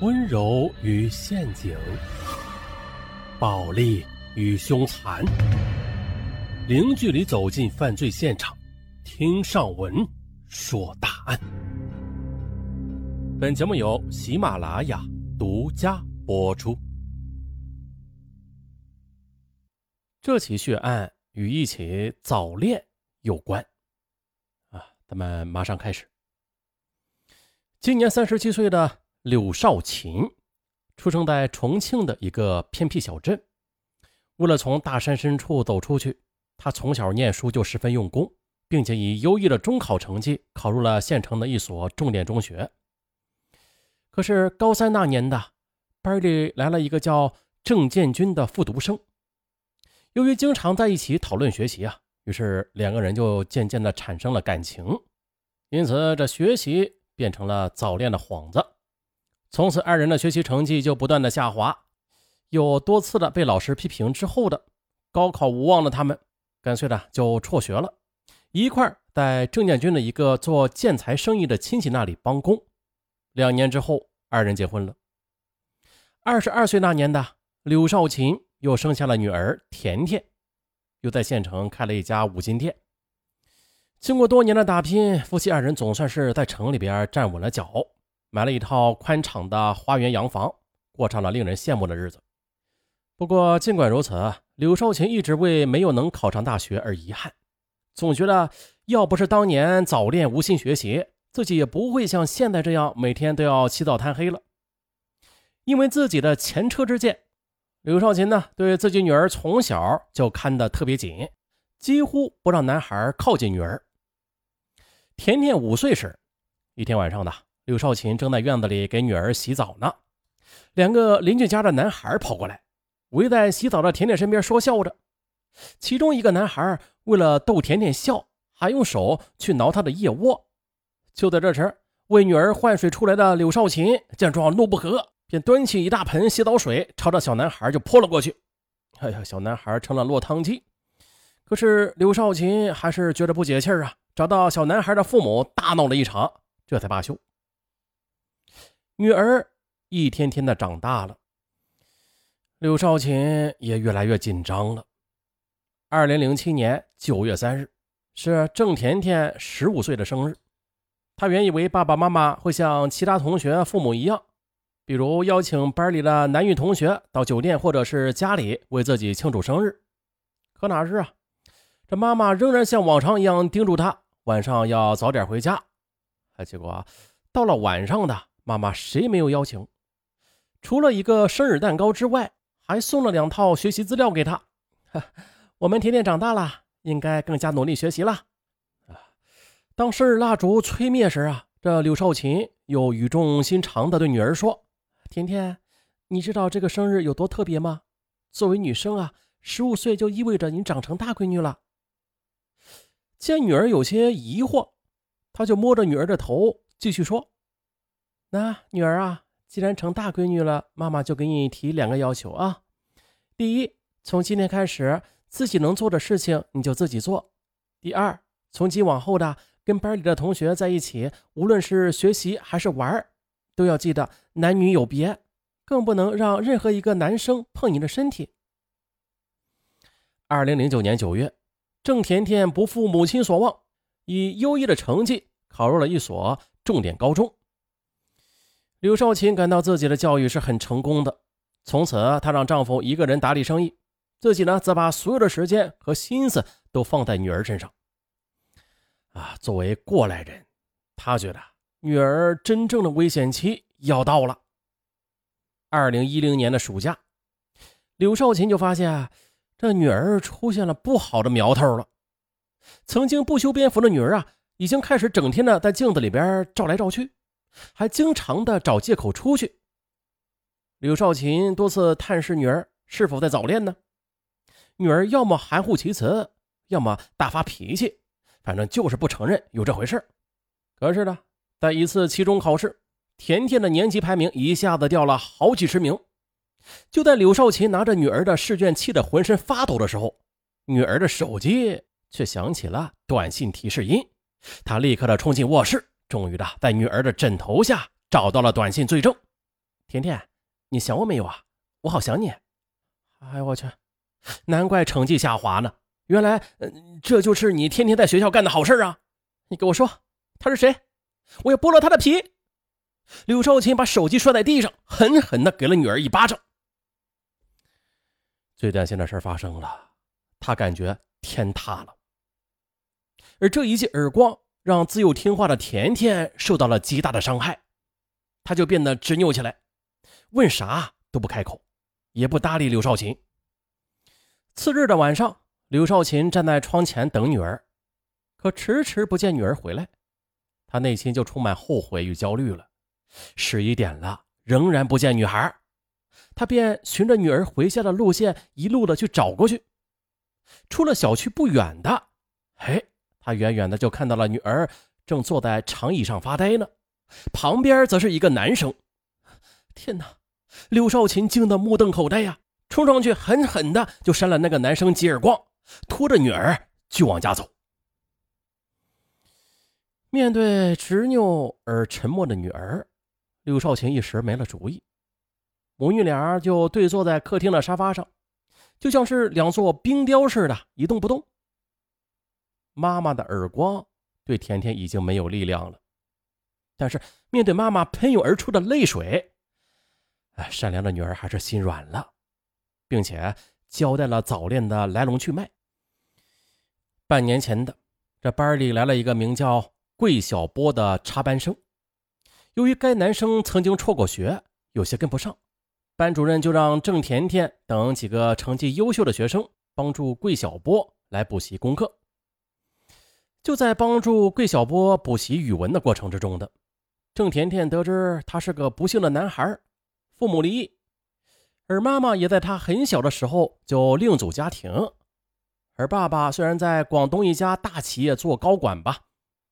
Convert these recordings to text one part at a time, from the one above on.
温柔与陷阱，暴力与凶残，零距离走进犯罪现场，听上文说大案。本节目由喜马拉雅独家播出。这起血案与一起早恋有关。啊，咱们马上开始。今年三十七岁的。柳少琴出生在重庆的一个偏僻小镇。为了从大山深处走出去，他从小念书就十分用功，并且以优异的中考成绩考入了县城的一所重点中学。可是高三那年的班里来了一个叫郑建军的复读生，由于经常在一起讨论学习啊，于是两个人就渐渐的产生了感情，因此这学习变成了早恋的幌子。从此，二人的学习成绩就不断的下滑，有多次的被老师批评之后的高考无望的他们，干脆的就辍学了，一块在郑建军的一个做建材生意的亲戚那里帮工。两年之后，二人结婚了。二十二岁那年的柳少琴又生下了女儿甜甜，又在县城开了一家五金店。经过多年的打拼，夫妻二人总算是在城里边站稳了脚。买了一套宽敞的花园洋房，过上了令人羡慕的日子。不过，尽管如此，柳少琴一直为没有能考上大学而遗憾，总觉得要不是当年早恋无心学习，自己也不会像现在这样每天都要起早贪黑了。因为自己的前车之鉴，柳少琴呢对自己女儿从小就看得特别紧，几乎不让男孩靠近女儿。甜甜五岁时，一天晚上的。刘少琴正在院子里给女儿洗澡呢，两个邻居家的男孩跑过来，围在洗澡的甜甜身边说笑着。其中一个男孩为了逗甜甜笑，还用手去挠她的腋窝。就在这时，为女儿换水出来的刘少琴见状怒不可遏，便端起一大盆洗澡水，朝着小男孩就泼了过去。哎呀，小男孩成了落汤鸡。可是刘少琴还是觉得不解气啊，找到小男孩的父母大闹了一场，这才罢休。女儿一天天的长大了，刘少琴也越来越紧张了。二零零七年九月三日是郑甜甜十五岁的生日，她原以为爸爸妈妈会像其他同学父母一样，比如邀请班里的男女同学到酒店或者是家里为自己庆祝生日，可哪是啊？这妈妈仍然像往常一样叮嘱她晚上要早点回家，哎，结果到了晚上的。妈妈谁没有邀请？除了一个生日蛋糕之外，还送了两套学习资料给他。我们甜甜长大了，应该更加努力学习了。啊当生日蜡烛吹灭时啊，这柳少琴又语重心长地对女儿说：“甜甜，你知道这个生日有多特别吗？作为女生啊，十五岁就意味着你长成大闺女了。”见女儿有些疑惑，他就摸着女儿的头继续说。那女儿啊，既然成大闺女了，妈妈就给你提两个要求啊。第一，从今天开始，自己能做的事情你就自己做。第二，从今往后的跟班里的同学在一起，无论是学习还是玩都要记得男女有别，更不能让任何一个男生碰你的身体。二零零九年九月，郑甜甜不负母亲所望，以优异的成绩考入了一所重点高中。刘少琴感到自己的教育是很成功的，从此她让丈夫一个人打理生意，自己呢则把所有的时间和心思都放在女儿身上。啊，作为过来人，他觉得女儿真正的危险期要到了。二零一零年的暑假，刘少琴就发现这女儿出现了不好的苗头了。曾经不修边幅的女儿啊，已经开始整天的在镜子里边照来照去。还经常的找借口出去。刘少琴多次探视女儿是否在早恋呢？女儿要么含糊其辞，要么大发脾气，反正就是不承认有这回事。可是呢，在一次期中考试，甜甜的年级排名一下子掉了好几十名。就在刘少琴拿着女儿的试卷气得浑身发抖的时候，女儿的手机却响起了短信提示音，她立刻的冲进卧室。终于的，在女儿的枕头下找到了短信罪证。甜甜，你想我没有啊？我好想你。哎呦我去，难怪成绩下滑呢。原来，这就是你天天在学校干的好事啊！你给我说，他是谁？我要剥了他的皮！刘少琴把手机摔在地上，狠狠的给了女儿一巴掌。最担心的事发生了，他感觉天塌了。而这一记耳光，让自幼听话的甜甜受到了极大的伤害，他就变得执拗起来，问啥都不开口，也不搭理刘少琴。次日的晚上。刘少琴站在窗前等女儿，可迟迟不见女儿回来，他内心就充满后悔与焦虑了。十一点了，仍然不见女孩，他便循着女儿回家的路线一路的去找过去。出了小区不远的，哎，他远远的就看到了女儿正坐在长椅上发呆呢，旁边则是一个男生。天哪！刘少琴惊得目瞪口呆呀，冲上去狠狠的就扇了那个男生几耳光。拖着女儿就往家走。面对执拗而沉默的女儿，刘少琴一时没了主意。母女俩就对坐在客厅的沙发上，就像是两座冰雕似的，一动不动。妈妈的耳光对甜甜已经没有力量了，但是面对妈妈喷涌而出的泪水，哎，善良的女儿还是心软了，并且交代了早恋的来龙去脉。半年前的，这班里来了一个名叫桂小波的插班生。由于该男生曾经辍过学，有些跟不上，班主任就让郑甜甜等几个成绩优秀的学生帮助桂小波来补习功课。就在帮助桂小波补习语文的过程之中的，郑甜甜得知他是个不幸的男孩，父母离异，而妈妈也在他很小的时候就另组家庭。而爸爸虽然在广东一家大企业做高管吧，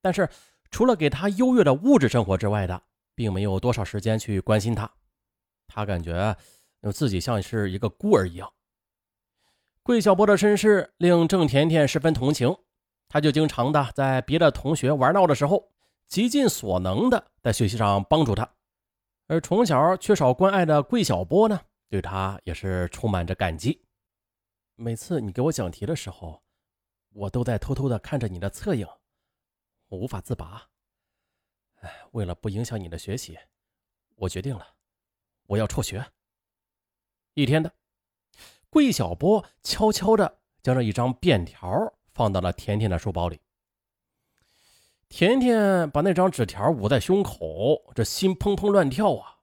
但是除了给他优越的物质生活之外的，并没有多少时间去关心他。他感觉自己像是一个孤儿一样。桂小波的身世令郑甜甜十分同情，他就经常的在别的同学玩闹的时候，极尽所能的在学习上帮助他。而从小缺少关爱的桂小波呢，对他也是充满着感激。每次你给我讲题的时候，我都在偷偷的看着你的侧影，我无法自拔。哎，为了不影响你的学习，我决定了，我要辍学。一天的，桂小波悄悄的将这一张便条放到了甜甜的书包里。甜甜把那张纸条捂在胸口，这心砰砰乱跳啊！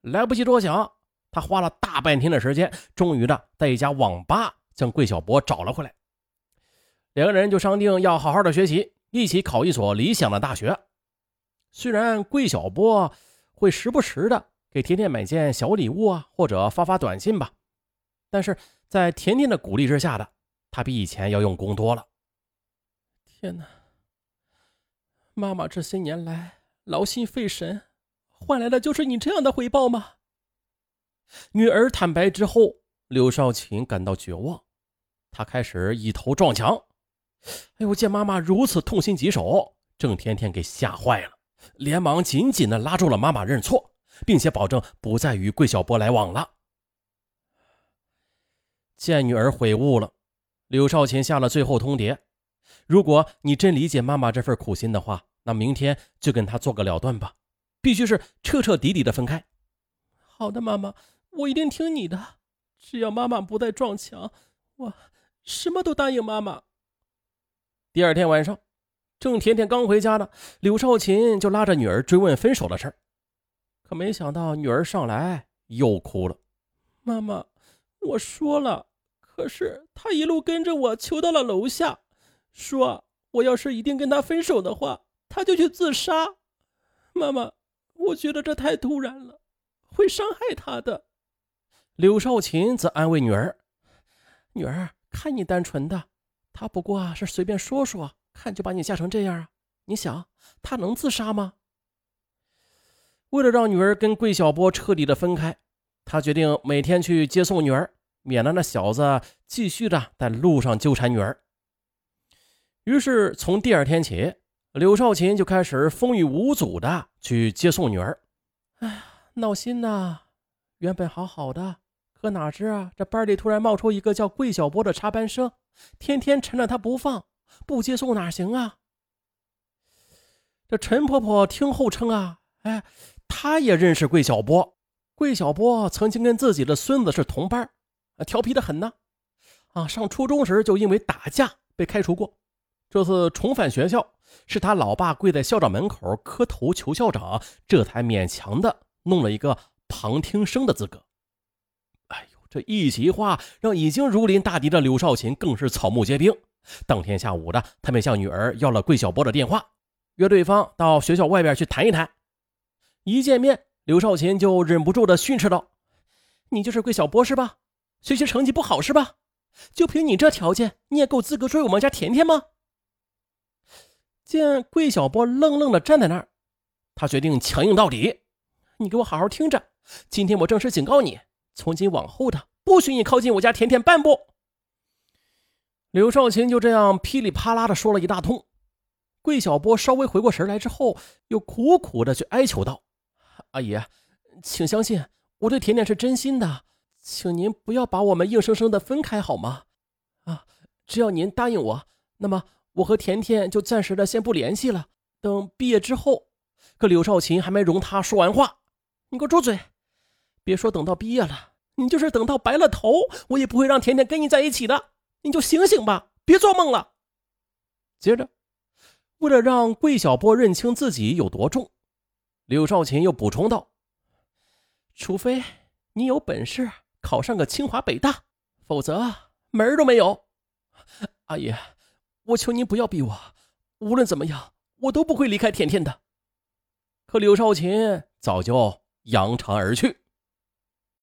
来不及多想，他花了大半天的时间，终于的在一家网吧。将桂小波找了回来，两个人就商定要好好的学习，一起考一所理想的大学。虽然桂小波会时不时的给甜甜买件小礼物啊，或者发发短信吧，但是在甜甜的鼓励之下的，他比以前要用功多了。天哪！妈妈这些年来劳心费神，换来的就是你这样的回报吗？女儿坦白之后，刘少琴感到绝望。他开始一头撞墙，哎呦！见妈妈如此痛心疾首，郑天天给吓坏了，连忙紧紧的拉住了妈妈认错，并且保证不再与桂小波来往了。见女儿悔悟了，刘少琴下了最后通牒：如果你真理解妈妈这份苦心的话，那明天就跟她做个了断吧，必须是彻彻底底的分开。好的，妈妈，我一定听你的，只要妈妈不再撞墙，我。什么都答应妈妈。第二天晚上，郑甜甜刚回家呢，柳少琴就拉着女儿追问分手的事儿。可没想到，女儿上来又哭了：“妈妈，我说了，可是他一路跟着我，求到了楼下，说我要是一定跟他分手的话，他就去自杀。妈妈，我觉得这太突然了，会伤害他的。”柳少琴则安慰女儿：“女儿。”看你单纯的，他不过是随便说说，看就把你吓成这样啊！你想他能自杀吗？为了让女儿跟桂小波彻底的分开，他决定每天去接送女儿，免得那小子继续的在路上纠缠女儿。于是从第二天起，柳少琴就开始风雨无阻的去接送女儿。哎呀，闹心呐！原本好好的，可哪知啊，这班里突然冒出一个叫桂小波的插班生，天天缠着他不放，不接送哪行啊？这陈婆婆听后称啊，哎，她也认识桂小波，桂小波曾经跟自己的孙子是同班，调皮的很呢。啊，上初中时就因为打架被开除过，这次重返学校，是他老爸跪在校长门口磕头求校长，这才勉强的弄了一个。旁听生的资格，哎呦，这一席话让已经如临大敌的刘少琴更是草木皆兵。当天下午的，他便向女儿要了桂小波的电话，约对方到学校外边去谈一谈。一见面，刘少琴就忍不住的训斥道：“你就是桂小波是吧？学习成绩不好是吧？就凭你这条件，你也够资格追我们家甜甜吗？”见桂小波愣愣的站在那儿，他决定强硬到底。你给我好好听着。今天我正式警告你，从今往后的不许你靠近我家甜甜半步。刘少琴就这样噼里啪啦的说了一大通。桂小波稍微回过神来之后，又苦苦的去哀求道：“阿姨，请相信我对甜甜是真心的，请您不要把我们硬生生的分开好吗？啊，只要您答应我，那么我和甜甜就暂时的先不联系了。等毕业之后，可柳少琴还没容他说完话。你给我住嘴！别说等到毕业了，你就是等到白了头，我也不会让甜甜跟你在一起的。你就醒醒吧，别做梦了。接着，为了让桂小波认清自己有多重，柳少琴又补充道：“除非你有本事考上个清华北大，否则门儿都没有。”阿姨，我求您不要逼我，无论怎么样，我都不会离开甜甜的。可刘少琴早就。扬长而去。